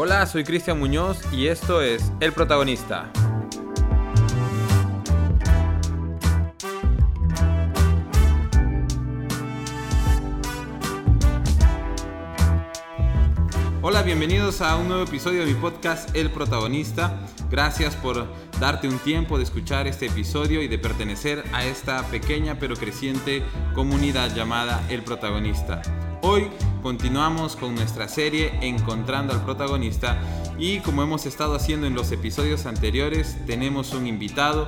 Hola, soy Cristian Muñoz y esto es El Protagonista. Hola, bienvenidos a un nuevo episodio de mi podcast El Protagonista. Gracias por darte un tiempo de escuchar este episodio y de pertenecer a esta pequeña pero creciente comunidad llamada El Protagonista. Hoy continuamos con nuestra serie Encontrando al Protagonista y como hemos estado haciendo en los episodios anteriores, tenemos un invitado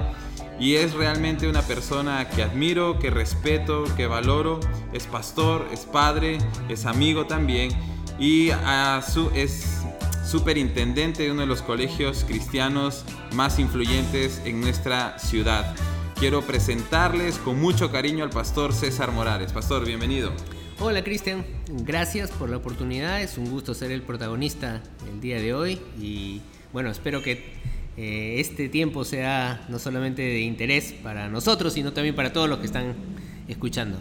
y es realmente una persona que admiro, que respeto, que valoro. Es pastor, es padre, es amigo también y a su, es superintendente de uno de los colegios cristianos más influyentes en nuestra ciudad. Quiero presentarles con mucho cariño al pastor César Morales. Pastor, bienvenido. Hola Cristian, gracias por la oportunidad, es un gusto ser el protagonista el día de hoy y bueno, espero que eh, este tiempo sea no solamente de interés para nosotros, sino también para todos los que están escuchando.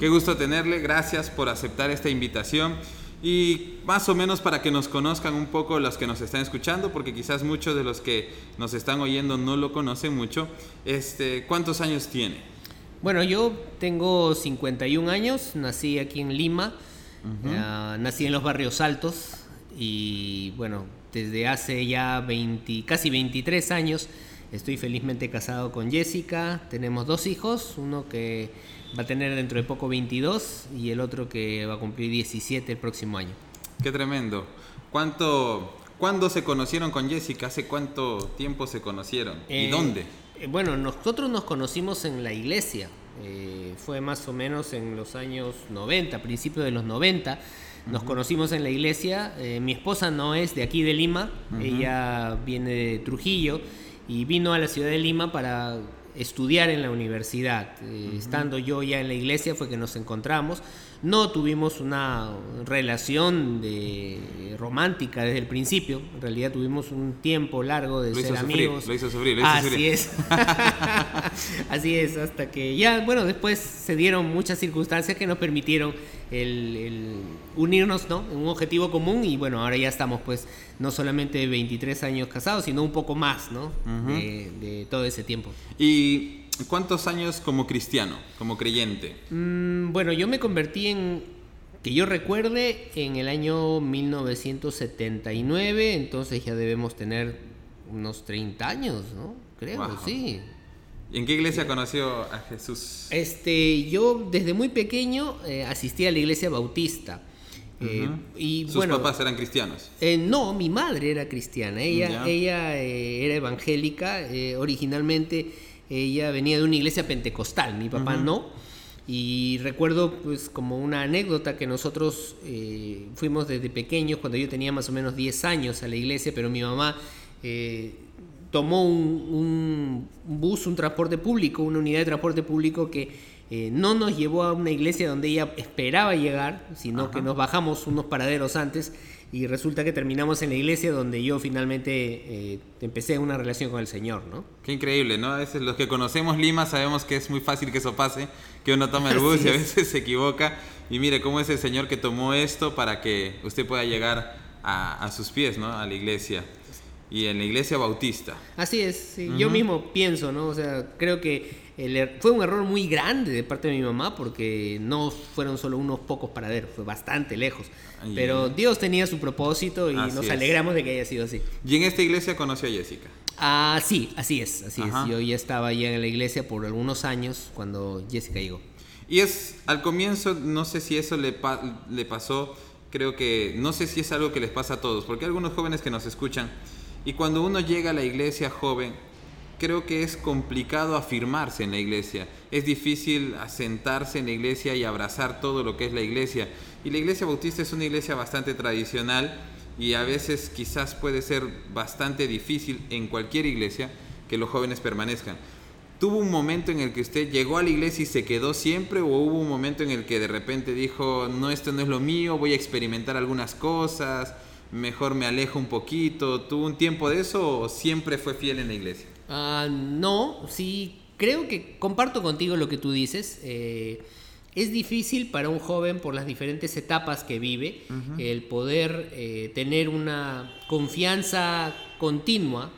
Qué gusto tenerle, gracias por aceptar esta invitación. Y más o menos para que nos conozcan un poco los que nos están escuchando, porque quizás muchos de los que nos están oyendo no lo conocen mucho, este, ¿cuántos años tiene? Bueno, yo tengo 51 años, nací aquí en Lima, uh, nací en los barrios altos y bueno, desde hace ya 20, casi 23 años estoy felizmente casado con Jessica, tenemos dos hijos, uno que va a tener dentro de poco 22 y el otro que va a cumplir 17 el próximo año. Qué tremendo. ¿Cuánto, ¿Cuándo se conocieron con Jessica? ¿Hace cuánto tiempo se conocieron? ¿Y Eh, dónde? Eh, Bueno, nosotros nos conocimos en la iglesia. Eh, fue más o menos en los años 90, principios de los 90. Nos conocimos en la iglesia. Eh, mi esposa no es de aquí de Lima, ella viene de Trujillo y vino a la ciudad de Lima para estudiar en la universidad. Eh, Estando yo ya en la iglesia fue que nos encontramos. No tuvimos una relación de, romántica desde el principio. En realidad tuvimos un tiempo largo de Lo ser hizo sufrir, amigos. lo hizo sufrir, lo hizo Así sufrir. es. Así es, hasta que ya, bueno, después se dieron muchas circunstancias que nos permitieron el, el unirnos, ¿no? En un objetivo común y bueno, ahora ya estamos pues no solamente 23 años casados, sino un poco más, ¿no? de, de todo ese tiempo. ¿Y cuántos años como cristiano, como creyente? Mm, bueno, yo me convertí en, que yo recuerde, en el año 1979, entonces ya debemos tener unos 30 años, ¿no? Creo, Wow. sí. ¿Y en qué iglesia conoció a Jesús? Este, yo desde muy pequeño eh, asistí a la iglesia bautista. Eh, y Sus bueno, papás eran cristianos. eh, no, mi madre era cristiana. Ella, ella eh, era evangélica. originalmente ella venía de una iglesia pentecostal. Mi papá no. Y recuerdo, pues, como una anécdota que nosotros eh, fuimos desde pequeños, cuando yo tenía más o menos 10 años a la iglesia, pero mi mamá eh, tomó un, un bus, un transporte público, una unidad de transporte público que eh, no nos llevó a una iglesia donde ella esperaba llegar, sino que nos bajamos unos paraderos antes y resulta que terminamos en la iglesia donde yo finalmente eh, empecé una relación con el Señor, ¿no? Qué increíble, ¿no? A veces los que conocemos Lima sabemos que es muy fácil que eso pase, que uno toma el bus Así y a es. veces se equivoca. Y mire cómo es el Señor que tomó esto para que usted pueda llegar a, a sus pies, ¿no? A la iglesia. Y en la iglesia bautista. Así es, sí. yo mismo pienso, ¿no? O sea, creo que el er- fue un error muy grande de parte de mi mamá porque no fueron solo unos pocos paraderos, fue bastante lejos. Ay, Pero Dios tenía su propósito y nos es. alegramos de que haya sido así. Y en esta iglesia conoció a Jessica. Ah, sí, así es, así Ajá. es. Yo ya estaba ya en la iglesia por algunos años cuando Jessica llegó. Y es, al comienzo, no sé si eso le, pa- le pasó, creo que, no sé si es algo que les pasa a todos, porque hay algunos jóvenes que nos escuchan, y cuando uno llega a la iglesia joven, creo que es complicado afirmarse en la iglesia, es difícil asentarse en la iglesia y abrazar todo lo que es la iglesia. Y la iglesia bautista es una iglesia bastante tradicional y a veces quizás puede ser bastante difícil en cualquier iglesia que los jóvenes permanezcan. ¿Tuvo un momento en el que usted llegó a la iglesia y se quedó siempre o hubo un momento en el que de repente dijo, no, esto no es lo mío, voy a experimentar algunas cosas, mejor me alejo un poquito? ¿Tuvo un tiempo de eso o siempre fue fiel en la iglesia? Ah, no, sí, creo que comparto contigo lo que tú dices. eh, es difícil para un joven por las diferentes etapas que vive el poder eh, tener una confianza continua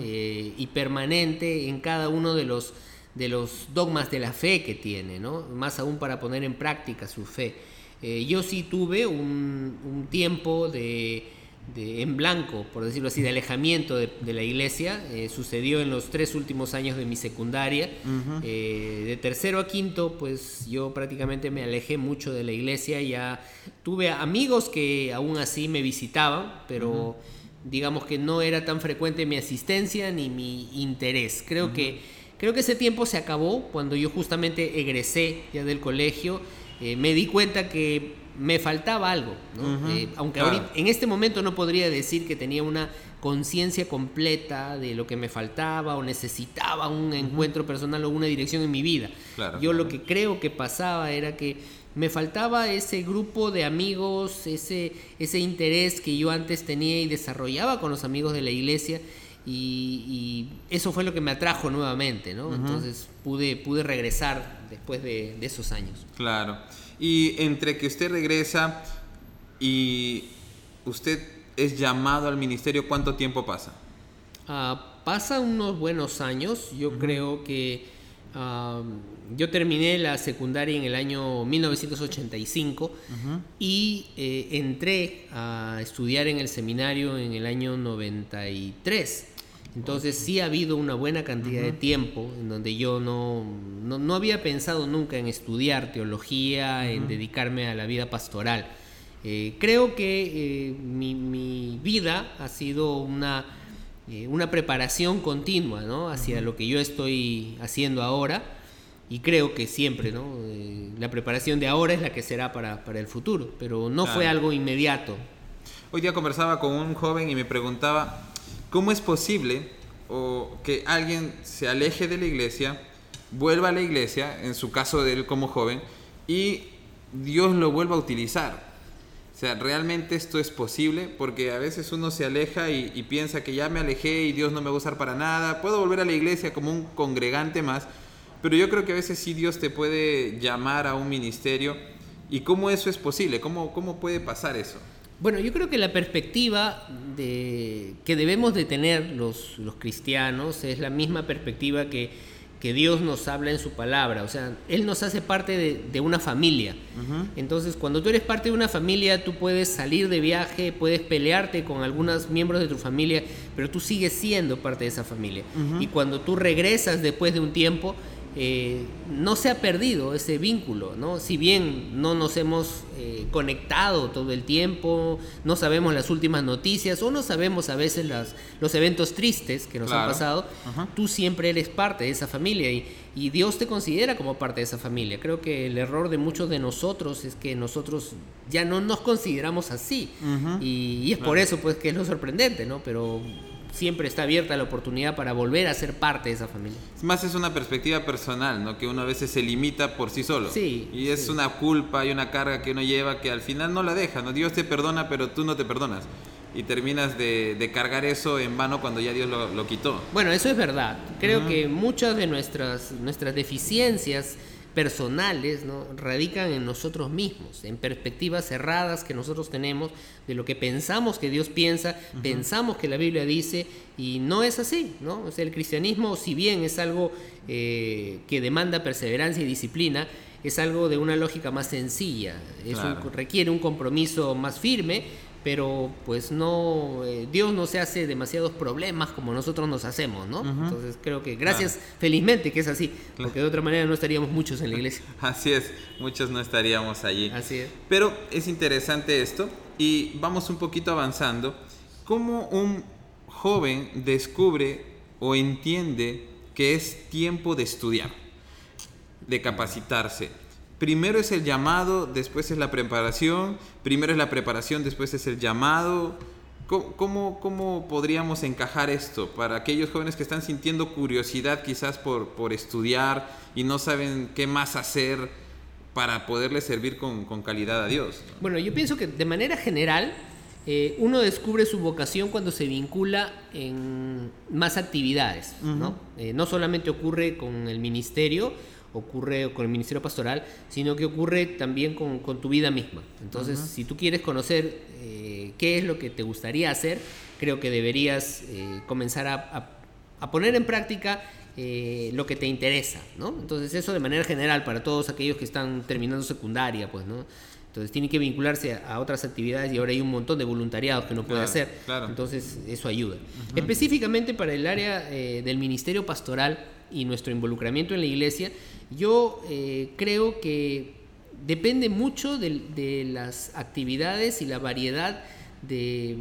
eh, y permanente en cada uno de los, de los dogmas de la fe que tiene, ¿no? más aún para poner en práctica su fe. Eh, yo sí tuve un tiempo de en blanco, por decirlo así, de alejamiento de, la iglesia. Eh, sucedió en los tres últimos años de mi secundaria. Eh, de tercero a quinto, pues yo prácticamente me alejé mucho de la iglesia. Ya tuve amigos que aún así me visitaban, pero digamos que no era tan frecuente mi asistencia ni mi interés. Creo que creo que ese tiempo se acabó cuando yo justamente egresé ya del colegio. Eh, me di cuenta que me faltaba algo, eh, aunque en este momento no podría decir que tenía una conciencia completa de lo que me faltaba o necesitaba un encuentro personal o una dirección en mi vida. Yo lo que creo que pasaba era que me faltaba ese grupo de amigos, ese, ese interés que yo antes tenía y desarrollaba con los amigos de la iglesia y, eso fue lo que me atrajo nuevamente, ¿no? Entonces pude, pude regresar después de, de esos años. Claro. Y entre que usted regresa y usted es llamado al ministerio, ¿cuánto tiempo pasa? Ah, pasa unos buenos años. Yo creo que yo terminé la secundaria en el año 1985 y eh, entré a estudiar en el seminario en el año 93. Entonces sí ha habido una buena cantidad de tiempo en donde yo no, no, había pensado nunca en estudiar teología, en dedicarme a la vida pastoral. Eh, creo que eh, mi, vida ha sido una, eh, una preparación continua ¿no? hacia lo que yo estoy haciendo ahora y creo que siempre ¿no? la preparación de ahora es la que será para, para el futuro, pero no fue algo inmediato. Hoy día conversaba con un joven y me preguntaba, ¿Cómo es posible o que alguien se aleje de la iglesia, vuelva a la iglesia, en su caso de él como joven, y Dios lo vuelva a utilizar? O sea, ¿realmente esto es posible? Porque a veces uno se aleja y, piensa que ya me alejé y Dios no me va a usar para nada. Puedo volver a la iglesia como un congregante más, pero yo creo que a veces sí Dios te puede llamar a un ministerio. ¿Y cómo eso es posible? ¿Cómo, cómo puede pasar eso? Bueno, yo creo que la perspectiva de, que debemos de tener los, los cristianos es la misma perspectiva que, que, Dios nos habla en su palabra. O sea, Él nos hace parte de, una familia. Entonces, cuando tú eres parte de una familia, tú puedes salir de viaje, puedes pelearte con algunos miembros de tu familia, pero tú sigues siendo parte de esa familia. Y cuando tú regresas después de un tiempo, eh, no se ha perdido ese vínculo, ¿no? Si bien no nos hemos eh, conectado todo el tiempo, no sabemos las últimas noticias o no sabemos a veces las, los eventos tristes que nos han pasado, tú siempre eres parte de esa familia y, Dios te considera como parte de esa familia. Creo que el error de muchos de nosotros es que nosotros ya no nos consideramos así y, y, es por eso pues que es lo sorprendente, ¿no? Pero siempre está abierta la oportunidad para volver a ser parte de esa familia. Más es una perspectiva personal, ¿no? Que uno a veces se limita por sí solo. Sí. Y es una culpa y una carga que uno lleva que al final no la deja, ¿no? Dios te perdona, pero tú no te perdonas. Y terminas de, cargar eso en vano cuando ya Dios lo, quitó. Bueno, eso es verdad. Creo que muchas de nuestras, nuestras deficiencias personales ¿no? radican en nosotros mismos, en perspectivas cerradas que nosotros tenemos de lo que pensamos que Dios piensa, pensamos que la Biblia dice y no es así. ¿no? O sea, el cristianismo, si bien es algo eh, que demanda perseverancia y disciplina, es algo de una lógica más sencilla, es requiere un compromiso más firme, pero pues no, eh, Dios no se hace demasiados problemas como nosotros nos hacemos, ¿no? Entonces creo que gracias felizmente que es así, porque de otra manera no estaríamos muchos en la iglesia. Así es, muchos no estaríamos allí. Así es. Pero es interesante esto y vamos un poquito avanzando. ¿Cómo un joven descubre o entiende que es tiempo de estudiar, de capacitarse? Primero es el llamado, después es la preparación, primero es la preparación, después es el llamado. ¿Cómo, cómo, podríamos encajar esto para aquellos jóvenes que están sintiendo curiosidad quizás por, por estudiar y no saben qué más hacer para poderle servir con, con calidad a Dios? Bueno, yo pienso que de manera general eh, uno descubre su vocación cuando se vincula en más actividades, ¿no? Eh, no solamente ocurre con el ministerio, ocurre con el ministerio pastoral, sino que ocurre también con, tu vida misma. Entonces, si tú quieres conocer eh, qué es lo que te gustaría hacer, creo que deberías eh, comenzar a, poner en práctica eh, lo que te interesa, ¿no? Entonces, eso de manera general para todos aquellos que están terminando secundaria, pues, ¿no? Entonces tiene que vincularse a, otras actividades y ahora hay un montón de voluntariados que no puede hacer. Entonces eso ayuda. Específicamente para el área del ministerio pastoral y nuestro involucramiento en la iglesia, yo eh, creo que depende mucho de, las actividades y la variedad de,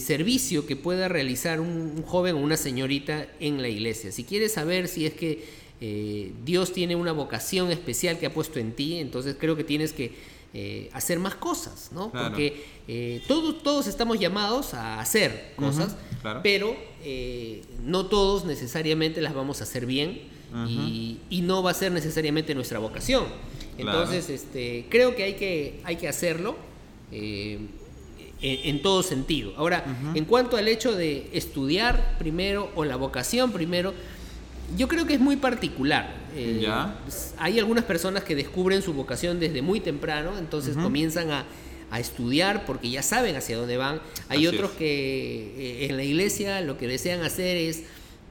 servicio que pueda realizar un, joven o una señorita en la iglesia. Si quieres saber si es que eh, Dios tiene una vocación especial que ha puesto en ti, entonces creo que tienes que eh, hacer más cosas, ¿no? Porque todos, todos estamos llamados a hacer cosas, pero no todos necesariamente las vamos a hacer bien y, no va a ser necesariamente nuestra vocación. Entonces, este, creo que hay que, hay que hacerlo eh, en, todo sentido. Ahora, en cuanto al hecho de estudiar primero o la vocación primero, yo creo que es muy particular. Eh, hay algunas personas que descubren su vocación desde muy temprano, entonces comienzan a, estudiar porque ya saben hacia dónde van. Hay otros que eh, en la iglesia lo que desean hacer es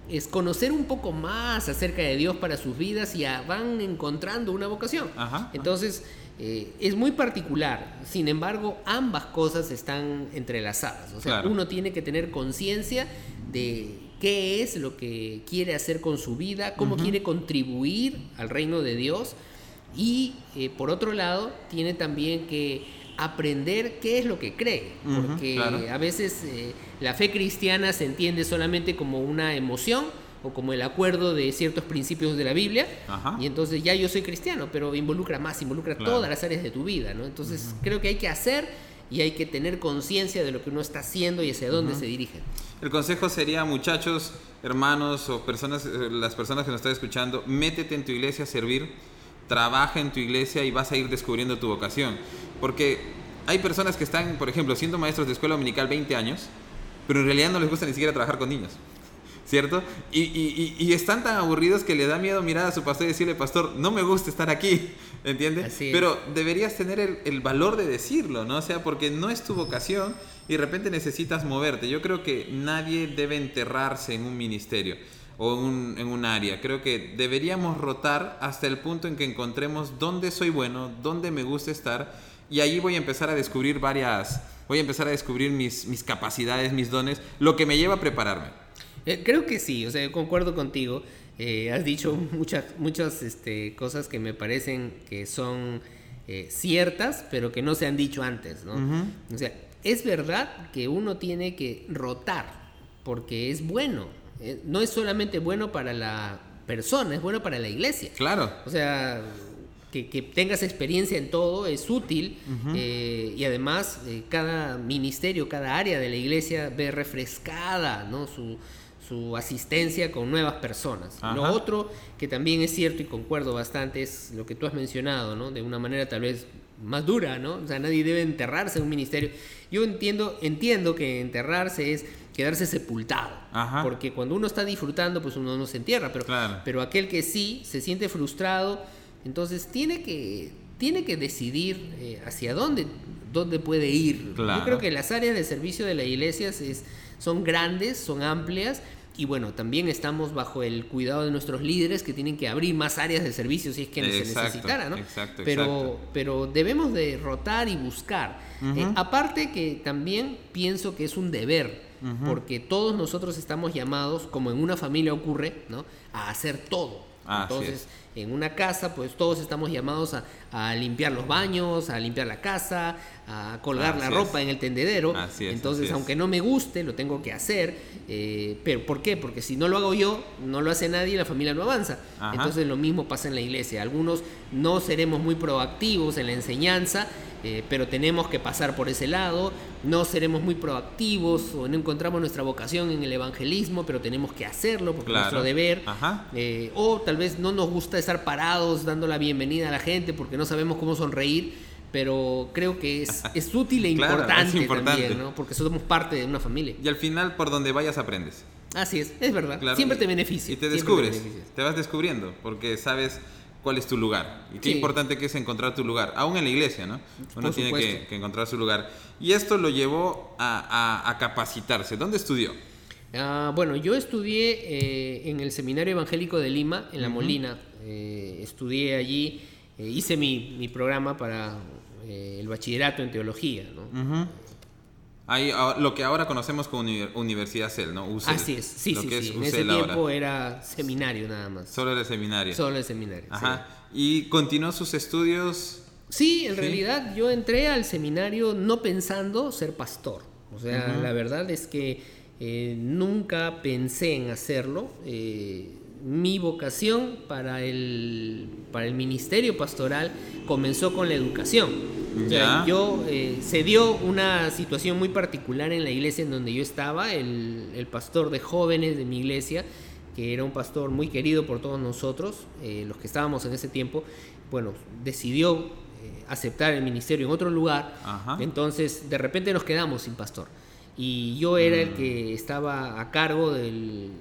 es conocer un poco más acerca de Dios para sus vidas y van encontrando una vocación. Entonces, eh, es muy particular. Sin embargo, ambas cosas están entrelazadas. O sea, uno tiene que tener conciencia de qué es lo que quiere hacer con su vida, cómo quiere contribuir al reino de Dios. Y eh, por otro lado, tiene también que aprender qué es lo que cree, porque a veces eh, la fe cristiana se entiende solamente como una emoción o como el acuerdo de ciertos principios de la Biblia, y entonces ya yo soy cristiano, pero involucra más, involucra todas las áreas de tu vida, ¿no? Entonces creo que hay que hacer y hay que tener conciencia de lo que uno está haciendo y hacia dónde se dirige. El consejo sería, muchachos, hermanos o personas, eh, las personas que nos están escuchando, métete en tu iglesia a servir, trabaja en tu iglesia y vas a ir descubriendo tu vocación. Porque hay personas que están, por ejemplo, siendo maestros de escuela dominical 20 años, pero en realidad no les gusta ni siquiera trabajar con niños. ¿Cierto? Y, están tan aburridos que le da miedo mirar a su pastor y decirle, pastor, no me gusta estar aquí, ¿entiendes? Pero deberías tener el, el, valor de decirlo, ¿no? O sea, porque no es tu vocación y de repente necesitas moverte. Yo creo que nadie debe enterrarse en un ministerio o en un, en un área. Creo que deberíamos rotar hasta el punto en que encontremos dónde soy bueno, dónde me gusta estar y ahí voy a empezar a descubrir varias, voy a empezar a descubrir mis, mis capacidades, mis dones, lo que me lleva a prepararme. Eh, creo que sí, o sea, concuerdo contigo. Eh, has dicho muchas, muchas este, cosas que me parecen que son eh, ciertas, pero que no se han dicho antes, ¿no? O sea, es verdad que uno tiene que rotar, porque es bueno. no es solamente bueno para la persona, es bueno para la iglesia. Claro. O sea, que, tengas experiencia en todo es útil eh, y además eh, cada ministerio, cada área de la iglesia ve refrescada ¿no? su, asistencia con nuevas personas. Lo otro que también es cierto y concuerdo bastante es lo que tú has mencionado, ¿no? de una manera tal vez más dura, ¿no? O sea, nadie debe enterrarse en un ministerio. Yo entiendo, entiendo que enterrarse es quedarse sepultado. Porque cuando uno está disfrutando, pues uno no se entierra. Pero, pero aquel que sí se siente frustrado, entonces tiene que, tiene que decidir eh, hacia dónde, dónde puede ir. Yo creo que las áreas de servicio de la iglesia es, son grandes, son amplias. Y bueno, también estamos bajo el cuidado de nuestros líderes que tienen que abrir más áreas de servicio si es que se necesitara, ¿no? Exacto, pero, pero debemos de rotar y buscar. Eh, aparte que también pienso que es un deber, porque todos nosotros estamos llamados, como en una familia ocurre, ¿no? A hacer todo. Entonces, en una casa, pues todos estamos llamados a, limpiar los baños, a limpiar la casa, a colgar la ropa en el tendedero. Entonces, aunque no me guste, lo tengo que hacer. Eh, pero ¿por qué? Porque si no lo hago yo, no lo hace nadie y la familia no avanza. Entonces, lo mismo pasa en la iglesia. Algunos no seremos muy proactivos en la enseñanza eh, pero tenemos que pasar por ese lado, no seremos muy proactivos o no encontramos nuestra vocación en el evangelismo, pero tenemos que hacerlo porque es nuestro deber, eh, o tal vez no nos gusta estar parados dando la bienvenida a la gente porque no sabemos cómo sonreír, pero creo que es, útil e importante, también, porque somos parte de una familia. Y al final por donde vayas aprendes. Así es, es verdad. siempre te beneficia. Y te descubres, te, vas descubriendo, porque sabes cuál es tu lugar. Y qué importante que es encontrar tu lugar, aún en la iglesia, ¿no? Uno tiene que, encontrar su lugar. Y esto lo llevó a, capacitarse. ¿Dónde estudió? Ah, bueno, yo estudié eh, en el Seminario Evangélico de Lima, en La Molina. Eh, estudié allí, eh, hice mi, mi, programa para el bachillerato en teología, ¿no? Ah, lo que ahora conocemos como Universidad CEL, ¿no? Así es, sí, sí, sí. en ese tiempo era seminario nada más. Solo era seminario. Solo el seminario. Ajá. ¿Y continuó sus estudios? Sí, en realidad yo entré al seminario no pensando ser pastor. O sea, la verdad es que eh, nunca pensé en hacerlo. Eh, mi vocación para el, para el ministerio pastoral comenzó con la educación. yo eh, se dio una situación muy particular en la iglesia en donde yo estaba, el, pastor de jóvenes de mi iglesia, que era un pastor muy querido por todos nosotros, eh, los que estábamos en ese tiempo, bueno, decidió eh, aceptar el ministerio en otro lugar, entonces de repente nos quedamos sin pastor. Y yo era el mm. que estaba a cargo del,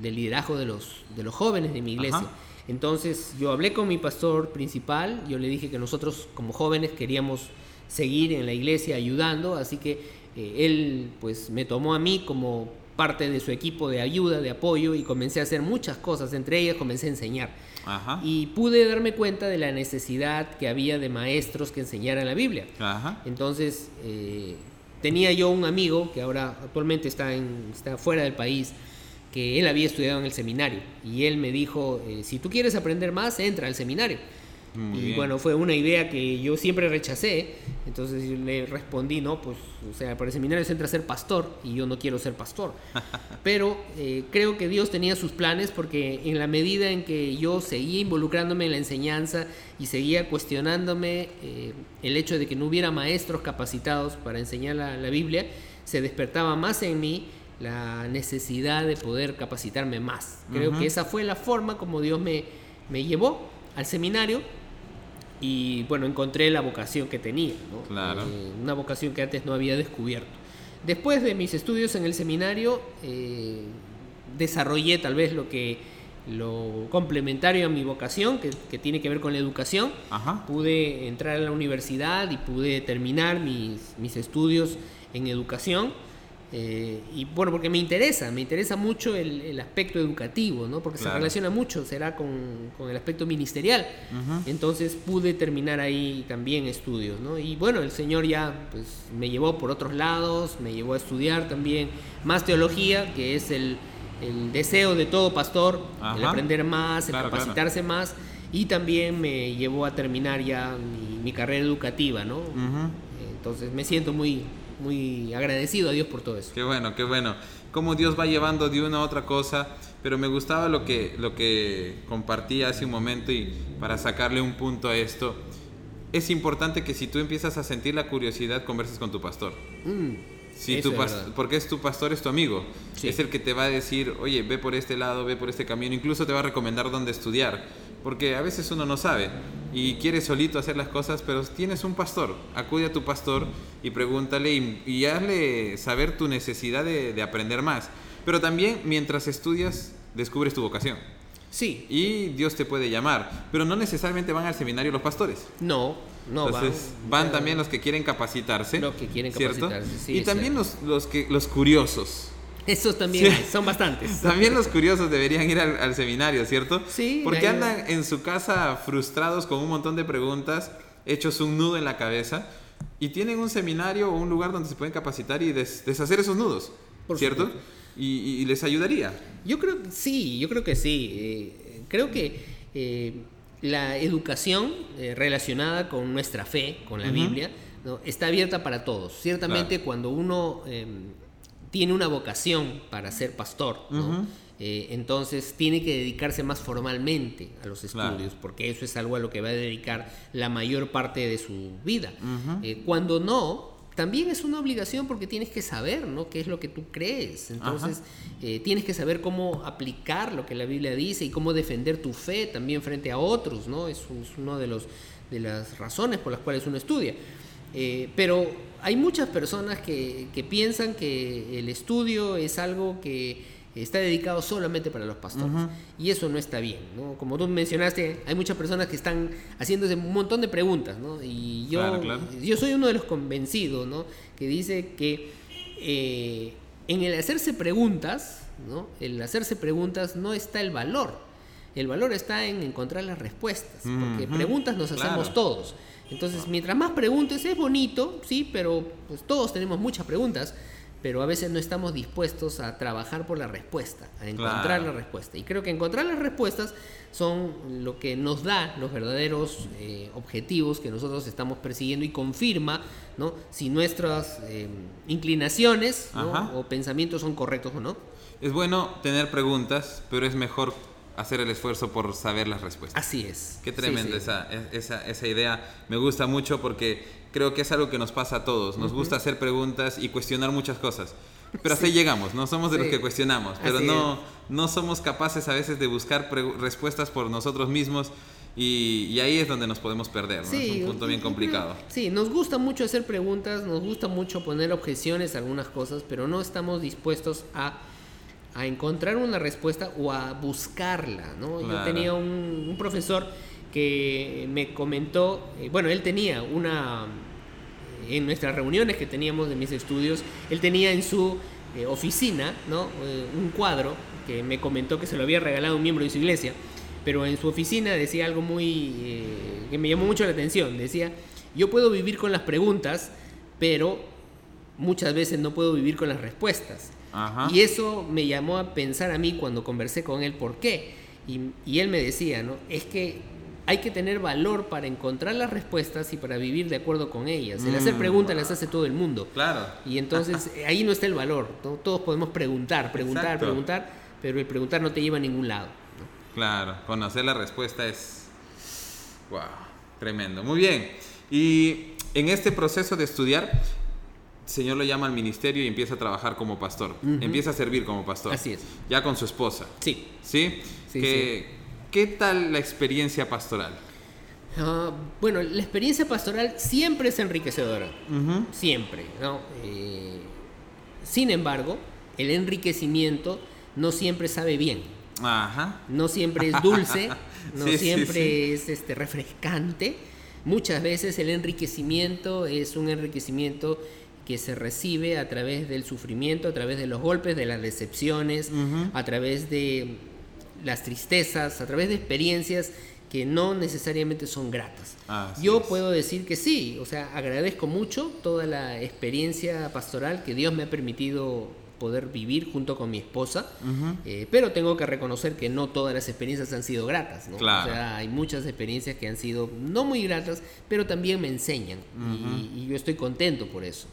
del liderazgo de los, de los jóvenes de mi iglesia. Entonces yo hablé con mi pastor principal, yo le dije que nosotros como jóvenes queríamos seguir en la iglesia ayudando, así que eh, él pues me tomó a mí como parte de su equipo de ayuda, de apoyo y comencé a hacer muchas cosas, entre ellas comencé a enseñar. Y pude darme cuenta de la necesidad que había de maestros que enseñaran la Biblia. Entonces eh, tenía yo un amigo que ahora actualmente está, en, está fuera del país, que él había estudiado en el seminario y él me dijo, eh, si tú quieres aprender más, entra al seminario. y bueno, fue una idea que yo siempre rechacé, entonces yo le respondí, no, pues, o sea, para el seminario se entra a ser pastor y yo no quiero ser pastor. Pero eh, creo que Dios tenía sus planes porque en la medida en que yo seguía involucrándome en la enseñanza y seguía cuestionándome eh, el hecho de que no hubiera maestros capacitados para enseñar la, la Biblia, se despertaba más en mí la necesidad de poder capacitarme más. Creo que esa fue la forma como Dios me, me llevó al seminario y bueno, encontré la vocación que tenía, eh, una vocación que antes no había descubierto. Después de mis estudios en el seminario, eh, desarrollé tal vez lo que lo complementario a mi vocación, que, tiene que ver con la educación. Pude entrar a la universidad y pude terminar mis, mis estudios en educación eh, y bueno, porque me interesa, me interesa mucho el, aspecto educativo, ¿no? Porque se relaciona mucho, será con, el aspecto ministerial. Entonces pude terminar ahí también estudios, ¿no? Y bueno, el Señor ya pues, me llevó por otros lados, me llevó a estudiar también más teología, que es el, deseo de todo pastor, el aprender más, el capacitarse más. Y también me llevó a terminar ya mi, carrera educativa, ¿no? Entonces me siento muy, muy agradecido a Dios por todo eso. Qué bueno, qué bueno. Cómo Dios va llevando de una a otra cosa, pero me gustaba lo que, lo que compartí hace un momento y para sacarle un punto a esto, es importante que si tú empiezas a sentir la curiosidad, converses con tu pastor. Mm, si tu porque es tu pastor, es tu amigo. Es el que te va a decir, oye, ve por este lado, ve por este camino, incluso te va a recomendar dónde estudiar porque a veces uno no sabe y quiere solito hacer las cosas, pero tienes un pastor, acude a tu pastor y pregúntale y, hazle saber tu necesidad de, aprender más. Pero también mientras estudias, descubres tu vocación. Sí. Y Dios te puede llamar, pero no necesariamente van al seminario los pastores. No, no Entonces, van. también los que quieren capacitarse. Los que quieren capacitarse, ¿cierto? y también los, los, que, los curiosos esos también son bastantes. También los curiosos deberían ir al, seminario, ¿cierto? Sí. Porque andan en su casa frustrados con un montón de preguntas, hechos un nudo en la cabeza, y tienen un seminario o un lugar donde se pueden capacitar y deshacer esos nudos, ¿cierto? Y, les ayudaría. Yo creo que sí, yo creo que sí. Eh, creo que eh, la educación eh, relacionada con nuestra fe, con la Biblia, está abierta para todos. Ciertamente cuando uno em, tiene una vocación para ser pastor, eh, entonces tiene que dedicarse más formalmente a los estudios, porque eso es algo a lo que va a dedicar la mayor parte de su vida. Eh, cuando no, también es una obligación porque tienes que saber, ¿no? ¿Qué es lo que tú crees? Entonces, eh, tienes que saber cómo aplicar lo que la Biblia dice y cómo defender tu fe también frente a otros, ¿no? Es, es una de, los, de las razones por las cuales uno estudia. Pero hay muchas personas que, piensan que el estudio es algo que, está dedicado solamente para los pastores. Y eso no está bien, ¿no? Como tú mencionaste, hay muchas personas que están haciéndose un montón de preguntas, ¿no? Y yo, yo soy uno de los convencidos, ¿no? Que dice que eh, en el hacerse preguntas, ¿no? El hacerse preguntas no está el valor. El valor está en encontrar las respuestas, porque preguntas nos hacemos todos. Entonces, mientras más preguntes es bonito, sí, pero pues todos tenemos muchas preguntas pero a veces no estamos dispuestos a trabajar por la respuesta, a encontrar la respuesta. Y creo que encontrar las respuestas son lo que nos da los verdaderos eh, objetivos que nosotros estamos persiguiendo y confirma ¿no? si nuestras eh, inclinaciones o pensamientos son correctos o no. Es bueno tener preguntas, pero es mejor hacer el esfuerzo por saber las respuestas. Así es. Qué tremenda Esa, esa, esa idea. Me gusta mucho porque creo que es algo que nos pasa a todos. Nos gusta hacer preguntas y cuestionar muchas cosas. Pero hasta ahí llegamos, no somos de los que cuestionamos, pero no, no somos capaces a veces de buscar respuestas por nosotros mismos y, ahí es donde nos podemos perder, ¿no? es un punto bien complicado. Sí, nos gusta mucho hacer preguntas, nos gusta mucho poner objeciones a algunas cosas, pero no estamos dispuestos a a encontrar una respuesta o a buscarla, ¿no? Yo tenía un, profesor que me comentó, eh, bueno, él tenía una, en nuestras reuniones que teníamos de mis estudios, él tenía en su eh, oficina, ¿no? Eh, un cuadro que me comentó que se lo había regalado un miembro de su iglesia, pero en su oficina decía algo muy, que me llamó mucho la atención, decía, yo puedo vivir con las preguntas, pero muchas veces no puedo vivir con las respuestas. Y eso me llamó a pensar a mí cuando conversé con él por qué. Y, él me decía, ¿no? Es que hay que tener valor para encontrar las respuestas y para vivir de acuerdo con ellas. El hacer mm. preguntas las hace todo el mundo. Claro. Y entonces ahí no está el valor. Todos podemos preguntar, preguntar, preguntar, pero el preguntar no te lleva a ningún lado. Claro, conocer la respuesta es... ¡Wow! Tremendo. Muy bien. Y en este proceso de estudiar, Señor lo llama al ministerio y empieza a trabajar como pastor. Empieza a servir como pastor. Así es. Ya con su esposa. Sí. ¿Sí? sí, ¿Qué, tal la experiencia pastoral? Ah, bueno, la experiencia pastoral siempre es enriquecedora. Siempre. Eh, sin embargo, el enriquecimiento no siempre sabe bien. Ajá. No siempre es dulce, no siempre es este, refrescante. Muchas veces el enriquecimiento es un enriquecimiento que se recibe a través del sufrimiento, a través de los golpes, de las decepciones, a través de las tristezas, a través de experiencias que no necesariamente son gratas. Yo puedo decir que sí, o sea, agradezco mucho toda la experiencia pastoral que Dios me ha permitido poder vivir junto con mi esposa, eh, pero tengo que reconocer que no todas las experiencias han sido gratas, ¿no? O sea, hay muchas experiencias que han sido no muy gratas, pero también me enseñan y, yo estoy contento por eso.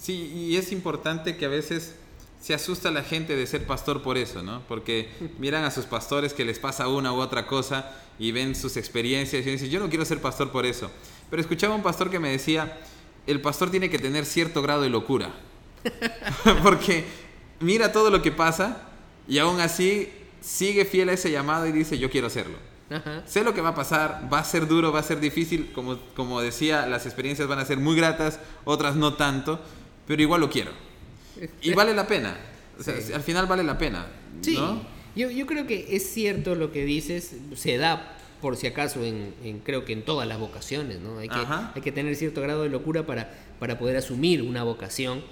Sí, y es importante que a veces se asusta la gente de ser pastor por eso, ¿no? Porque miran a sus pastores que les pasa una u otra cosa y ven sus experiencias y dicen, yo no quiero ser pastor por eso. Pero escuchaba un pastor que me decía, el pastor tiene que tener cierto grado de locura. Porque mira todo lo que pasa y aún así sigue fiel a ese llamado y dice, yo quiero hacerlo. Sé lo que va a pasar, va a ser duro, va a ser difícil, como, como decía, las experiencias van a ser muy gratas, otras no tanto, pero igual lo quiero. Y vale la pena. Al final vale la pena. Sí. Yo, yo creo que es cierto lo que dices, se da por si acaso en, creo que en todas las vocaciones, ¿no? Hay que, hay que tener cierto grado de locura para, para poder asumir una vocación.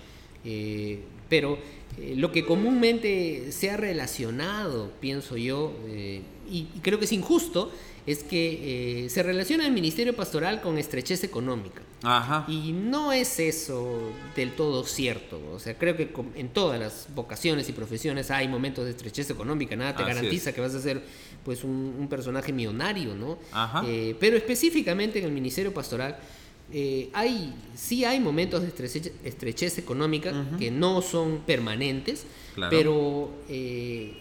Eh, pero eh, lo que comúnmente se ha relacionado, pienso yo, eh, y, creo que es injusto, es que se relaciona el ministerio pastoral con estrechez económica. Y no es eso del todo cierto. O sea, creo que en todas las vocaciones y profesiones hay momentos de estrechez económica. Nada te garantiza que vas a ser pues un, personaje millonario, ¿no? Eh, pero específicamente en el ministerio pastoral eh, hay, sí hay momentos de estrechez, económica que no son permanentes, pero eh,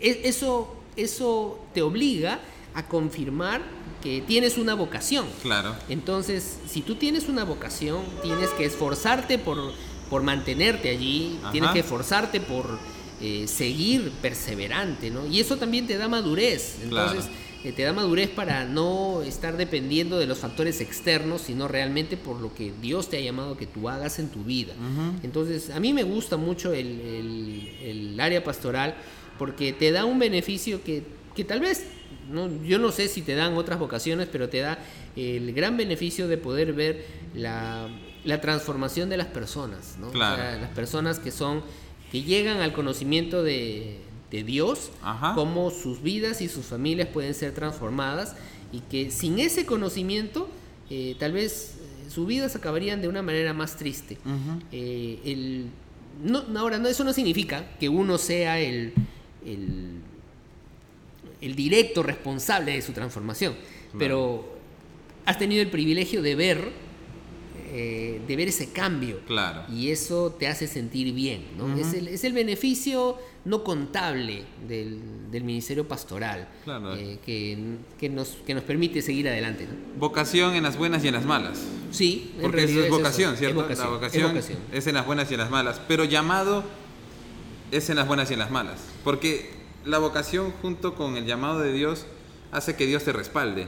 e-, eso, eso te obliga a confirmar que tienes una vocación. Claro. Entonces, si tú tienes una vocación, tienes que esforzarte por, por mantenerte allí, tienes que esforzarte por eh, seguir perseverante, ¿no? Y eso también te da madurez. Entonces, eh, te da madurez para no estar dependiendo de los factores externos, sino realmente por lo que Dios te ha llamado que tú hagas en tu vida. Entonces, a mí me gusta mucho el, área pastoral porque te da un beneficio que, que tal vez, no, yo no sé si te dan otras vocaciones, pero te da el gran beneficio de poder ver la, la transformación de las personas, ¿no? las personas que son, que llegan al conocimiento de, de Dios, cómo sus vidas y sus familias pueden ser transformadas y que sin ese conocimiento eh, tal vez eh, sus vidas acabarían de una manera más triste. Eh, el, no, ahora, no, eso no significa que uno sea el, el, el directo responsable de su transformación, pero has tenido el privilegio de ver eh, de ver ese cambio. Claro. Y eso te hace sentir bien, ¿no? es, el, es, el, beneficio no contable del, del ministerio pastoral eh, que, que, nos, que nos permite seguir adelante. Vocación en las buenas y en las malas. Sí, porque eso es vocación, ¿cierto? La vocación es en las buenas y en las malas, pero llamado es en las buenas y en las malas, porque la vocación junto con el llamado de Dios hace que Dios te respalde.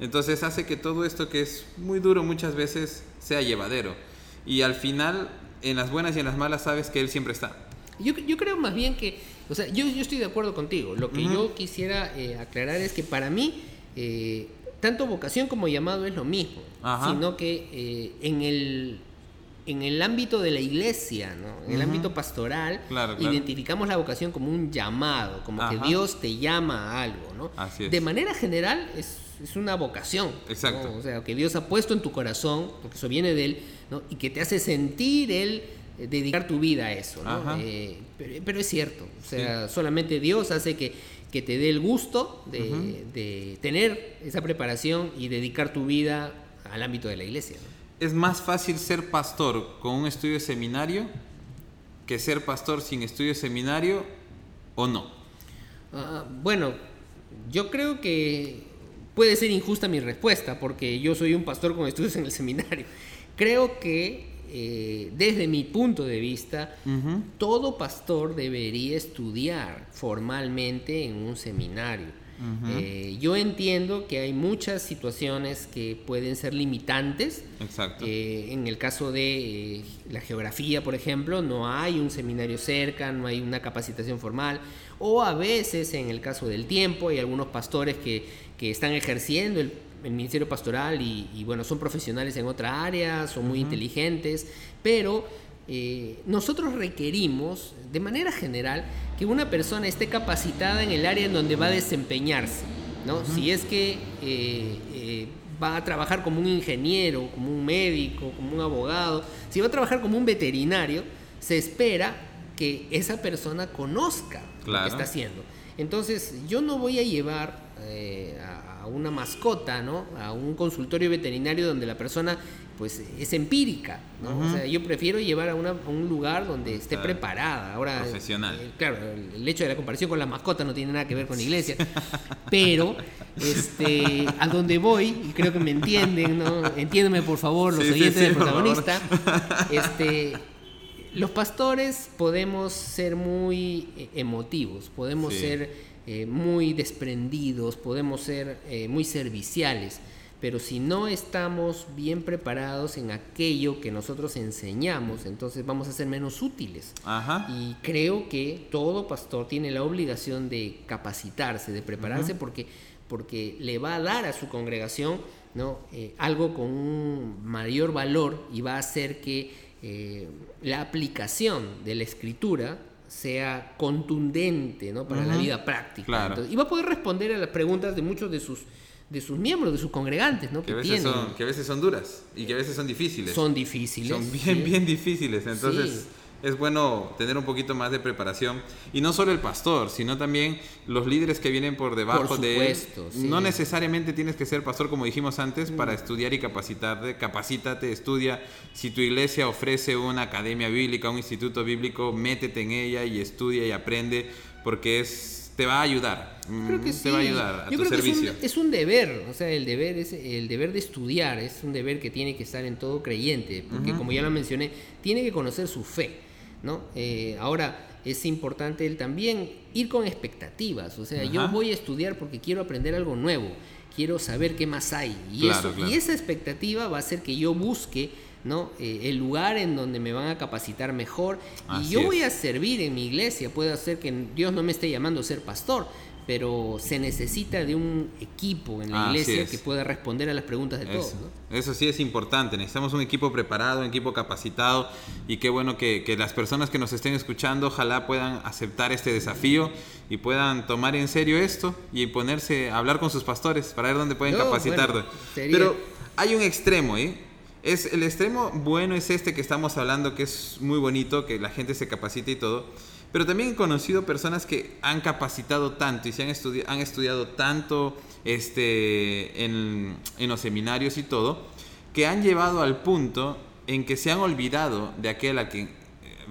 Entonces hace que todo esto que es muy duro muchas veces sea llevadero. Y al final, en las buenas y en las malas, sabes que Él siempre está. Yo, yo creo más bien que, o sea, yo, yo estoy de acuerdo contigo. Lo que yo quisiera eh, aclarar es que para mí, eh, tanto vocación como llamado es lo mismo, sino que eh, en el en el ámbito de la iglesia, ¿no? en el ámbito pastoral, identificamos la vocación como un llamado, como que Dios te llama a algo. ¿no? De manera general es, es una vocación. Exacto. O sea, que Dios ha puesto en tu corazón, porque eso viene de Él, ¿no? y que te hace sentir Él eh, dedicar tu vida a eso. ¿no? Eh, pero, es cierto, o sea, solamente Dios hace que, que te dé el gusto de, de, tener esa preparación y dedicar tu vida al ámbito de la iglesia. ¿no? Es más fácil ser pastor con un estudio de seminario que ser pastor sin estudio de seminario o no? Ah, bueno, yo creo que puede ser injusta mi respuesta porque yo soy un pastor con estudios en el seminario. Creo que eh, desde mi punto de vista, todo pastor debería estudiar formalmente en un seminario eh, yo entiendo que hay muchas situaciones que pueden ser limitantes. Exacto. Eh, en el caso de eh, la geografía, por ejemplo, no hay un seminario cerca, no hay una capacitación formal. O a veces, en el caso del tiempo, hay algunos pastores que, están ejerciendo el, ministerio pastoral y, bueno, son profesionales en otra área, son muy inteligentes, pero eh, nosotros requerimos, de manera general, que una persona esté capacitada en el área en donde va a desempeñarse. ¿no? Si es que eh, eh, va a trabajar como un ingeniero, como un médico, como un abogado, si va a trabajar como un veterinario, se espera que esa persona conozca lo que está haciendo. Entonces, yo no voy a llevar a, una mascota, ¿no? A un consultorio veterinario donde la persona pues es empírica, ¿no? O sea, yo prefiero llevar a, un lugar donde esté preparada. Ahora, Profesional. Eh, claro, el hecho de la comparación con la mascota no tiene nada que ver con la iglesia, pero este, a donde voy, y creo que me entienden, ¿no? Entiéndeme por favor, los oyentes del protagonista, este, los pastores podemos ser muy eh, emotivos, podemos ser eh, muy desprendidos, podemos ser muy serviciales pero si no estamos bien preparados en aquello que nosotros enseñamos, entonces vamos a ser menos útiles. Y creo que todo pastor tiene la obligación de capacitarse, de prepararse, porque, porque le va a dar a su congregación ¿no? Eh, algo con un mayor valor y va a hacer que eh, la aplicación de la escritura sea contundente ¿no? para la vida práctica. y va a poder responder a las preguntas de muchos de sus de sus miembros, de sus congregantes, ¿no? Que, a veces son, que a veces son duras y que a veces son difíciles. Son difíciles. Son bien, bien difíciles. Entonces es bueno tener un poquito más de preparación. Y no solo el pastor, sino también los líderes que vienen por debajo de él. No necesariamente tienes que ser pastor, como dijimos antes, para mm. estudiar y capacitarte. Capacítate, estudia. Si tu iglesia ofrece una academia bíblica, un instituto bíblico, métete en ella y estudia y aprende, porque es te va a ayudar. Creo que te va a ayudar a tu servicio. Es un, deber, o sea, el deber es el deber de estudiar, es un deber que tiene que estar en todo creyente, porque como ya lo mencioné, tiene que conocer su fe, ¿no? Eh, ahora, es importante el también ir con expectativas. O sea, yo voy a estudiar porque quiero aprender algo nuevo, quiero saber qué más hay. Y, eso, y esa expectativa va a hacer que yo busque ¿no? Eh, el lugar en donde me van a capacitar mejor. y yo voy a servir en mi iglesia. Puede ser que Dios no me esté llamando a ser pastor, pero se necesita de un equipo en la iglesia que pueda responder a las preguntas de todos. Eso sí es importante, necesitamos un equipo preparado, un equipo capacitado y qué bueno que, las personas que nos estén escuchando ojalá puedan aceptar este desafío y puedan tomar en serio esto y ponerse a hablar con sus pastores para ver dónde pueden capacitar. Pero hay un extremo, ¿eh? Es, el extremo bueno es este que estamos hablando, que es muy bonito, que la gente se capacite y todo pero también he conocido personas que han capacitado tanto y se han, han estudiado tanto este, en, los seminarios y todo, que han llevado al punto en que se han olvidado de aquel a quien, eh,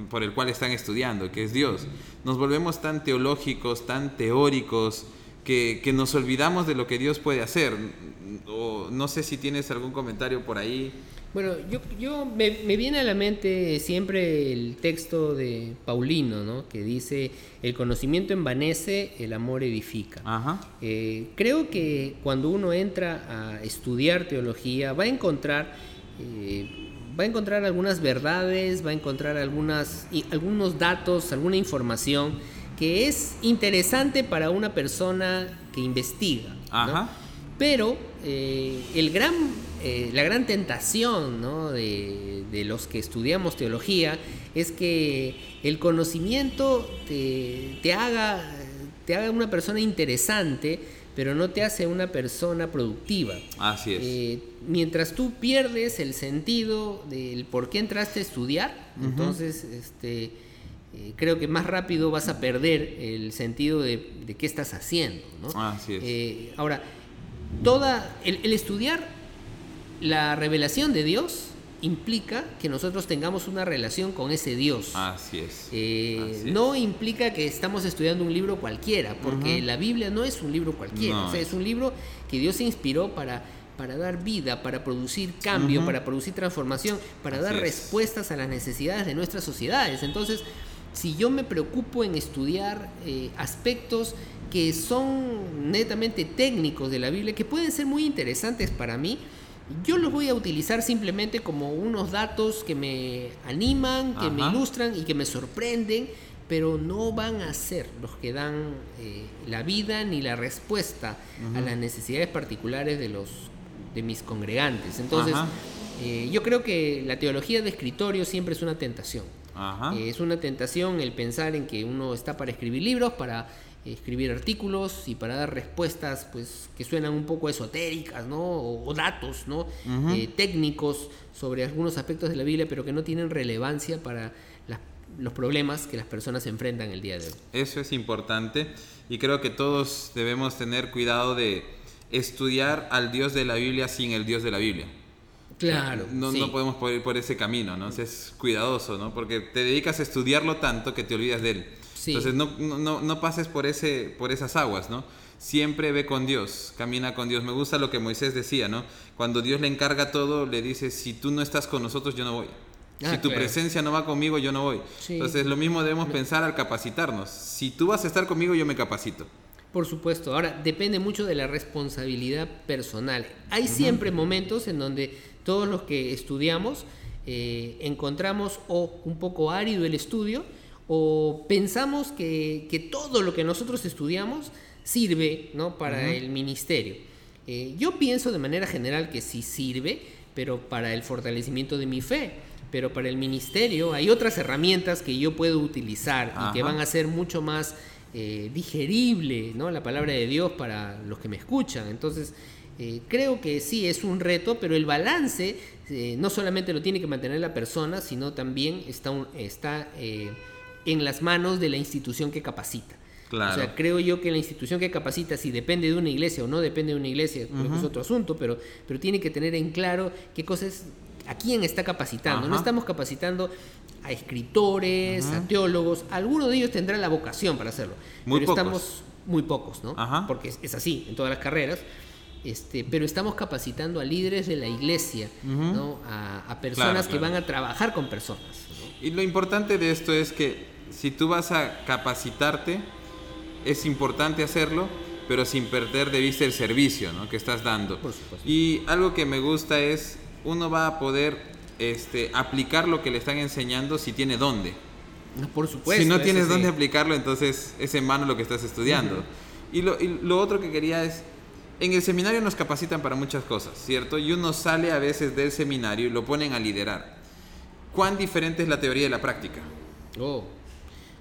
por el cual están estudiando, que es Dios. Nos volvemos tan teológicos, tan teóricos, que, nos olvidamos de lo que Dios puede hacer. No sé si tienes algún comentario por ahí. Bueno, yo, yo me, viene a la mente siempre el texto de Paulino, ¿no? que dice, el conocimiento envanece, el amor edifica. Eh, creo que cuando uno entra a estudiar teología va a encontrar... Eh, va a encontrar algunas verdades, va a encontrar algunas, algunos datos, alguna información que es interesante para una persona que investiga. Pero eh, el gran eh, la gran tentación de, los que estudiamos teología es que el conocimiento te, haga, te haga una persona interesante, pero no te hace una persona productiva. Así es. Eh, mientras tú pierdes el sentido del por qué entraste a estudiar, entonces este, eh, creo que más rápido vas a perder el sentido de, qué estás haciendo. Así es. ahora, toda, el estudiar la revelación de Dios implica que nosotros tengamos una relación con ese Dios. Así es. Eh, no implica que estamos estudiando un libro cualquiera, porque la Biblia no es un libro cualquiera, es un libro que Dios se inspiró para, para dar vida, para producir cambio, para producir transformación, para dar respuestas a las necesidades de nuestras sociedades. Entonces, si yo me preocupo en estudiar eh, aspectos que son netamente técnicos de la Biblia, que pueden ser muy interesantes para mí, yo los voy a utilizar simplemente como unos datos que me animan, que me ilustran y que me sorprenden, pero no van a ser los que dan eh, la vida ni la respuesta a las necesidades particulares de los de mis congregantes. Entonces, eh, yo creo que la teología de escritorio siempre es una tentación. Eh, es una tentación el pensar en que uno está para escribir libros, para escribir artículos y para dar respuestas pues que suenan un poco esotéricas ¿no? o, datos ¿no? Eh, técnicos sobre algunos aspectos de la Biblia pero que no tienen relevancia para los problemas que las personas enfrentan el día de hoy. Eso es importante y creo que todos debemos tener cuidado de estudiar al Dios de la Biblia sin el Dios de la Biblia. Claro. No, no podemos ir por ese camino, ¿no? Es cuidadoso, ¿no? Porque te dedicas a estudiarlo tanto que te olvidas de él. Entonces no, no, no, pases por, ese, por esas aguas, ¿no? Siempre ve con Dios, camina con Dios. Me gusta lo que Moisés decía, ¿no? Cuando Dios le encarga todo, le dice, si tú no estás con nosotros, yo no voy. Ah, si tu presencia no va conmigo, yo no voy. Entonces lo mismo debemos pensar al capacitarnos. Si tú vas a estar conmigo, yo me capacito. Por supuesto, ahora depende mucho de la responsabilidad personal. Hay siempre momentos en donde todos los que estudiamos eh, encontramos o un poco árido el estudio, o pensamos que, todo lo que nosotros estudiamos sirve ¿no? para el ministerio. Eh, yo pienso de manera general que sí sirve, pero para el fortalecimiento de mi fe. Pero para el ministerio hay otras herramientas que yo puedo utilizar y que van a ser mucho más eh, digerible ¿no? la palabra de Dios para los que me escuchan. Entonces, eh, creo que sí es un reto, pero el balance no solamente lo tiene que mantener la persona, sino también está, está en las manos de la institución que capacita. Claro. O sea, creo yo que la institución que capacita, si depende de una iglesia o no depende de una iglesia, es otro asunto, pero, pero tiene que tener en claro qué cosas, a quién está capacitando. No estamos capacitando a escritores, a teólogos, alguno de ellos tendrá la vocación para hacerlo, muy pero estamos muy pocos, ¿no? Porque es, así en todas las carreras. Este, pero estamos capacitando a líderes de la iglesia, ¿no? a, personas que van a trabajar con personas. Y lo importante de esto es que si tú vas a capacitarte, es importante hacerlo, pero sin perder de vista el servicio ¿no? que estás dando. Por supuesto. Y algo que me gusta es, uno va a poder este, aplicar lo que le están enseñando si tiene dónde. No, por supuesto. si no tienes sí. dónde aplicarlo, entonces es en vano lo que estás estudiando. y, lo, y lo otro que quería es, en el seminario nos capacitan para muchas cosas, ¿cierto? Y uno sale a veces del seminario y lo ponen a liderar. ¿Cuán diferente es la teoría de la práctica? Oh.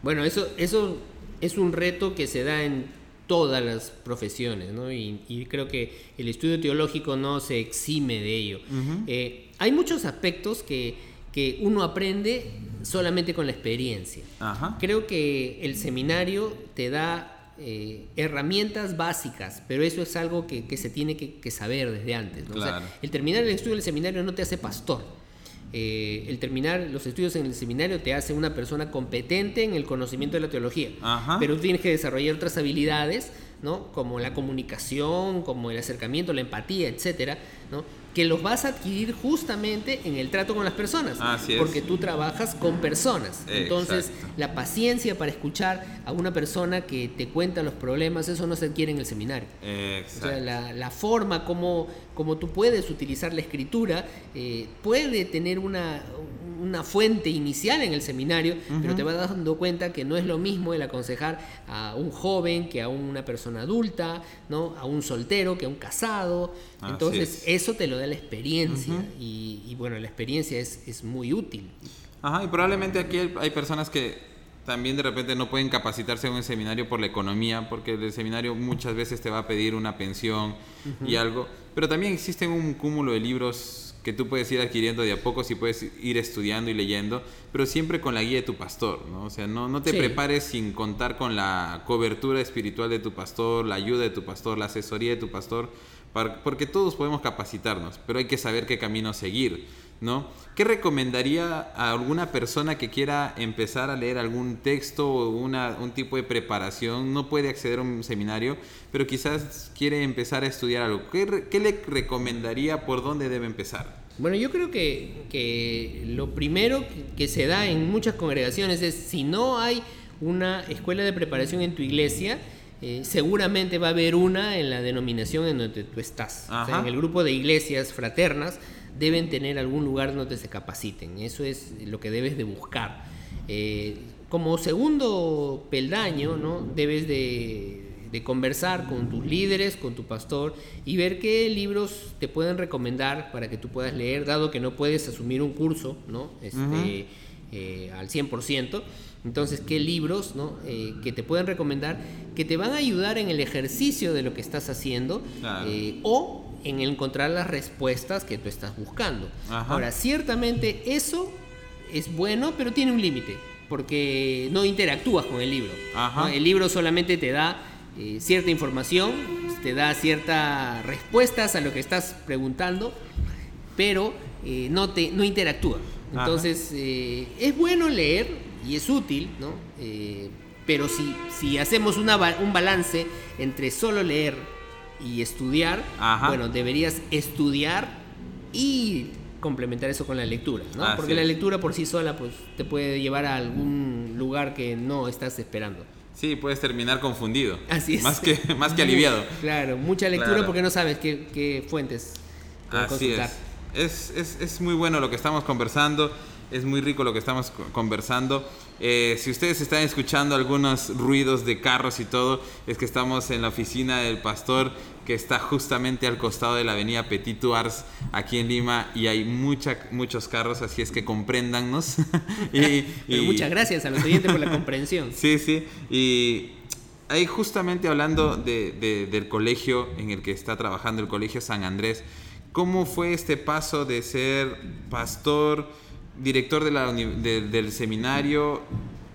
Bueno, eso, eso es un reto que se da en todas las profesiones, ¿no? Y, y creo que el estudio teológico no se exime de ello. Eh, hay muchos aspectos que, que uno aprende solamente con la experiencia. Ajá. Creo que el seminario te da eh, herramientas básicas, pero eso es algo que, que se tiene que, que saber desde antes. ¿no? O sea, Claro. el terminar el estudio del seminario no te hace pastor. Eh, el terminar los estudios en el seminario te hace una persona competente en el conocimiento de la teología. Ajá. Pero tienes que desarrollar otras habilidades, ¿no? Como la comunicación, como el acercamiento, la empatía, etcétera, ¿no? Que los vas a adquirir justamente en el trato con las personas. Así es. Porque tú trabajas con personas. Entonces, Exacto. la paciencia para escuchar a una persona que te cuenta los problemas, eso no se adquiere en el seminario. O Exacto. sea, la, la forma como, como tú puedes utilizar la escritura eh, puede tener una, una fuente inicial en el seminario, pero te vas dando cuenta que no es lo mismo el aconsejar a un joven que a una persona adulta, ¿no? a un soltero que a un casado. Entonces, es. eso te lo da la experiencia y, y, bueno, la experiencia es, es muy útil. Ajá, y probablemente aquí hay, hay personas que también de repente no pueden capacitarse en un seminario por la economía, porque el seminario muchas veces te va a pedir una pensión y algo, pero también existe un cúmulo de libros que tú puedes ir adquiriendo de a poco y puedes ir estudiando y leyendo, pero siempre con la guía de tu pastor, ¿no? O sea, no, no te Sí. prepares sin contar con la cobertura espiritual de tu pastor, la ayuda de tu pastor, la asesoría de tu pastor, para- porque todos podemos capacitarnos, pero hay que saber qué camino seguir, ¿no? ¿Qué recomendaría a alguna persona que quiera empezar a leer algún texto o una, un tipo de preparación? No puede acceder a un seminario, pero quizás quiere empezar a estudiar algo. ¿Qué, le recomendaría por dónde debe empezar? Bueno, yo creo que, que lo primero que, se da en muchas congregaciones es si no hay una escuela de preparación en tu iglesia, eh, seguramente va a haber una en la denominación en donde tú estás. O sea, Ajá. en el grupo de iglesias fraternas deben tener algún lugar donde se capaciten. Eso es lo que debes de buscar. Eh, como segundo peldaño, ¿no? debes de, de conversar con tus líderes, con tu pastor y ver qué libros te pueden recomendar para que tú puedas leer, dado que no puedes asumir un curso ¿no? este, eh, al 100%. Entonces, ¿qué libros ¿no? Eh, que te pueden recomendar que te van a ayudar en el ejercicio de lo que estás haciendo Claro. eh, o en encontrar las respuestas que tú estás buscando? Ajá. Ahora, ciertamente eso es bueno, pero tiene un límite, porque no interactúas con el libro. El libro solamente te da eh, cierta información, te da ciertas respuestas a lo que estás preguntando, pero no, te, no interactúa. Entonces, es bueno leer y es útil, ¿no? Eh, pero si, si hacemos una un balance entre solo leer y estudiar, Ajá. bueno, deberías estudiar y complementar eso con la lectura, ¿no? Porque la lectura por sí sola pues te puede llevar a algún lugar que no estás esperando. Sí, puedes terminar confundido. Así es. Más que, más que aliviado. Claro, mucha lectura Claro. porque no sabes qué, qué fuentes Así consultar. es. Es, es. es muy bueno lo que estamos conversando, es muy rico lo que estamos co- conversando. Eh, si ustedes están escuchando algunos ruidos de carros y todo, es que estamos en la oficina del pastor que está justamente al costado de la avenida Petit Ars aquí en Lima y hay mucha, muchos carros, así es que compréndannos. y, muchas gracias a los oyentes por la comprensión. Sí, sí. Y ahí justamente hablando de- de- del colegio en el que está trabajando, el Colegio San Andrés, ¿cómo fue este paso de ser pastor, director de la uni- de- del seminario,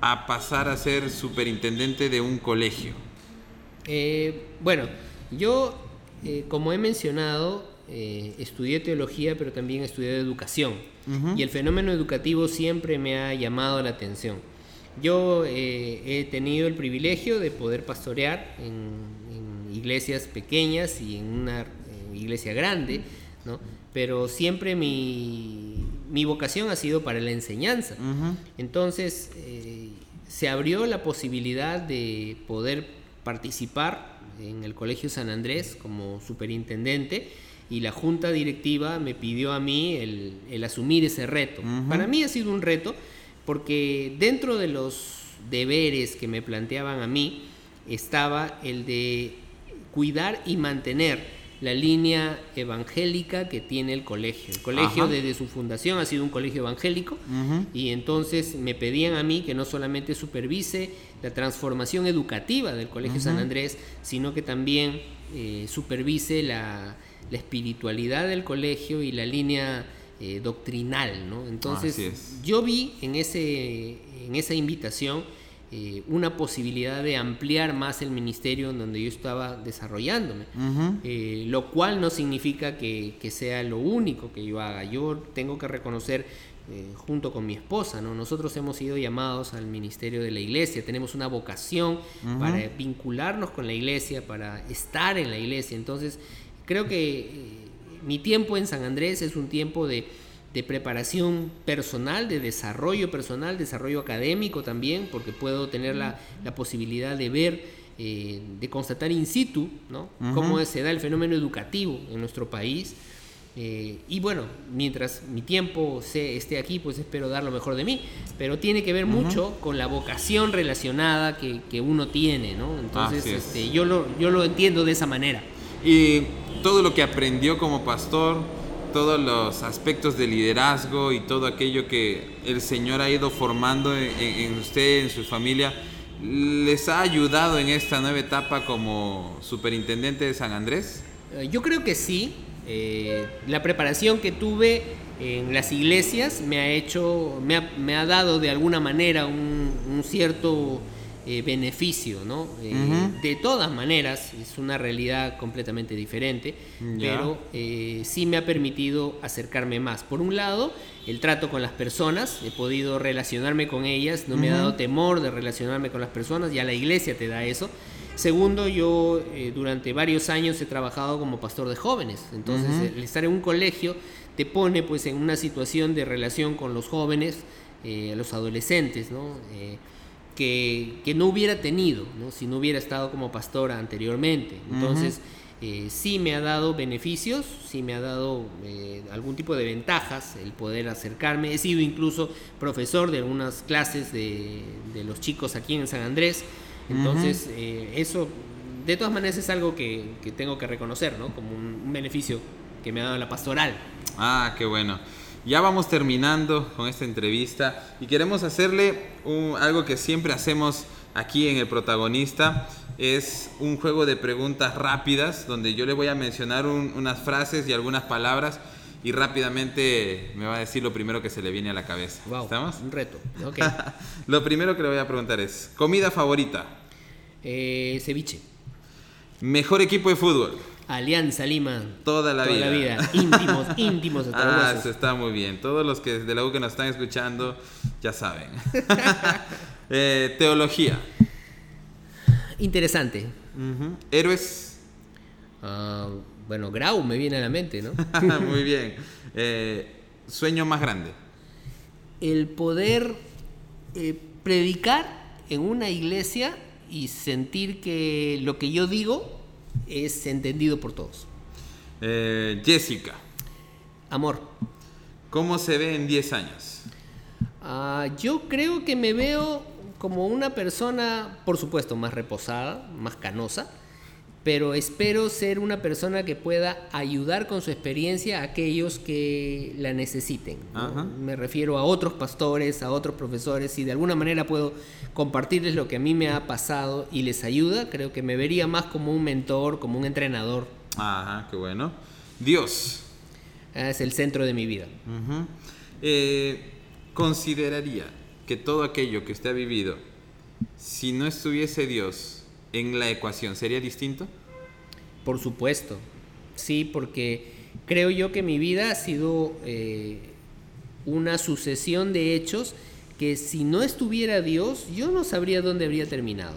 a pasar a ser superintendente de un colegio? Eh, bueno, yo, eh, como he mencionado, eh, estudié teología, pero también estudié educación. Y el fenómeno educativo siempre me ha llamado la atención. Yo he tenido el privilegio de poder pastorear en, en iglesias pequeñas y en una iglesia grande, ¿no? pero siempre mi, mi vocación ha sido para la enseñanza. Entonces, eh, se abrió la posibilidad de poder participar en el Colegio San Andrés como superintendente y la junta directiva me pidió a mí el, asumir ese reto. Para mí ha sido un reto porque dentro de los deberes que me planteaban a mí estaba el de cuidar y mantener la línea evangélica que tiene el colegio. El colegio desde su fundación ha sido un colegio evangélico y entonces me pedían a mí que no solamente supervise la transformación educativa del Colegio San Andrés, sino que también eh, supervise la, espiritualidad del colegio y la línea eh, doctrinal. ¿no? Entonces yo vi en, ese, en esa invitación eh, una posibilidad de ampliar más el ministerio en donde yo estaba desarrollándome, eh, lo cual no significa que, sea lo único que yo haga. Yo tengo que reconocer eh, junto con mi esposa, ¿no? Nosotros hemos sido llamados al ministerio de la iglesia, tenemos una vocación para vincularnos con la iglesia, para estar en la iglesia. Entonces, creo que mi tiempo en San Andrés es un tiempo de de preparación personal, de desarrollo personal, desarrollo académico también, porque puedo tener la, posibilidad de ver, eh, de constatar in situ, ¿no? Cómo se da el fenómeno educativo en nuestro país. Eh, y bueno, mientras mi tiempo se, esté aquí, pues espero dar lo mejor de mí. Pero tiene que ver mucho con la vocación relacionada que, uno tiene, ¿no? Entonces, este, yo, lo, yo lo entiendo de esa manera. Y todo lo que aprendió como pastor, todos los aspectos de liderazgo y todo aquello que el Señor ha ido formando en, usted, en su familia, les ha ayudado en esta nueva etapa como superintendente de San Andrés? Eh, yo creo que sí. Eh, la preparación que tuve en las iglesias me ha hecho, me ha, dado de alguna manera un cierto eh, beneficio, ¿no? Eh, de todas maneras, es una realidad completamente diferente, pero eh, sí me ha permitido acercarme más. Por un lado, el trato con las personas, he podido relacionarme con ellas, no me ha dado temor de relacionarme con las personas, ya la iglesia te da eso. Segundo, yo durante varios años he trabajado como pastor de jóvenes, entonces el estar en un colegio te pone pues en una situación de relación con los jóvenes, los adolescentes, ¿no? Que, no hubiera tenido ¿no? si no hubiera estado como pastora anteriormente. Entonces, eh, sí me ha dado beneficios, sí me ha dado eh, algún tipo de ventajas el poder acercarme. He sido incluso profesor de algunas clases de, los chicos aquí en San Andrés. Entonces, eh, eso de todas maneras es algo que, tengo que reconocer, ¿no? Como un, un beneficio que me ha dado la pastoral. Ah, qué bueno. Ya vamos terminando con esta entrevista y queremos hacerle algo que siempre hacemos aquí en el protagonista. Es un juego de preguntas rápidas donde yo le voy a mencionar unas frases y algunas palabras y rápidamente me va a decir lo primero que se le viene a la cabeza. ¿Estamos? Un reto. lo primero que le voy a preguntar es, ¿comida favorita? Eh, ceviche. Mejor equipo de fútbol. Alianza Lima. Toda la vida. Toda la vida. Íntimos, íntimos hasta Ah, eso está muy bien. Todos los que de la U que nos están escuchando ya saben. Eh, teología. Interesante. Héroes. Ah, bueno, Grau me viene a la mente, ¿no? muy bien. Eh, sueño más grande. El poder eh, predicar en una iglesia y sentir que lo que yo digo es entendido por todos. Eh, Jessica. Amor. ¿Cómo se ve en 10 años? Ah, yo creo que me veo como una persona, por supuesto, más reposada, más canosa, pero espero ser una persona que pueda ayudar con su experiencia a aquellos que la necesiten. Me refiero a otros pastores, a otros profesores, si de alguna manera puedo compartirles lo que a mí me ha pasado y les ayuda, creo que me vería más como un mentor, como un entrenador. Ajá, qué bueno. Dios. Es el centro de mi vida. Eh, consideraría que todo aquello que usted ha vivido, si no estuviese Dios, en la ecuación, ¿sería distinto? Por supuesto, sí, porque creo yo que mi vida ha sido eh, una sucesión de hechos que si no estuviera Dios, yo no sabría dónde habría terminado.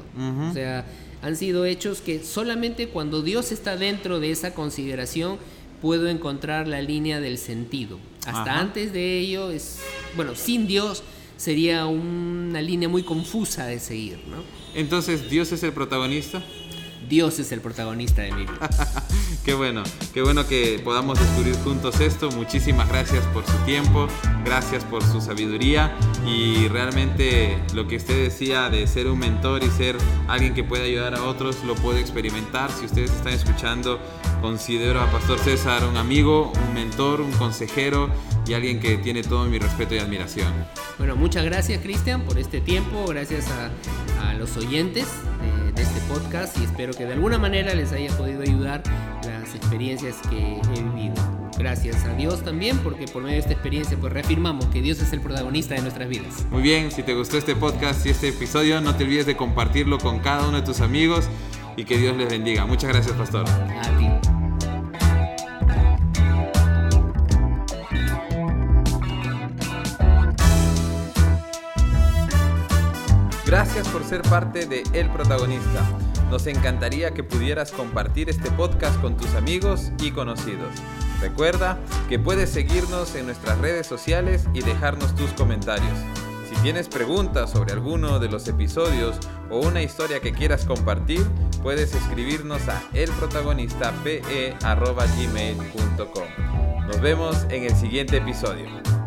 O sea, han sido hechos que solamente cuando Dios está dentro de esa consideración puedo encontrar la línea del sentido. Hasta antes de ello es, bueno, sin Dios sería una línea muy confusa de seguir, ¿no? Entonces, ¿Dios es el protagonista? Dios es el protagonista de mi vida. qué bueno, qué bueno que podamos descubrir juntos esto. Muchísimas gracias por su tiempo, gracias por su sabiduría y realmente lo que usted decía de ser un mentor y ser alguien que puede ayudar a otros lo puede experimentar. Si ustedes están escuchando, considero a Pastor César un amigo, un mentor, un consejero y alguien que tiene todo mi respeto y admiración. Bueno, muchas gracias Cristian por este tiempo, gracias a, los oyentes este podcast y espero que de alguna manera les haya podido ayudar las experiencias que he vivido. Gracias a Dios también porque por medio de esta experiencia pues reafirmamos que Dios es el protagonista de nuestras vidas. Muy bien, si te gustó este podcast y este episodio no te olvides de compartirlo con cada uno de tus amigos y que Dios les bendiga. Muchas gracias, pastor. Gracias por ser parte de El Protagonista. Nos encantaría que pudieras compartir este podcast con tus amigos y conocidos. Recuerda que puedes seguirnos en nuestras redes sociales y dejarnos tus comentarios. Si tienes preguntas sobre alguno de los episodios o una historia que quieras compartir, puedes escribirnos a elprotagonistape.gmail.com. Nos vemos en el siguiente episodio.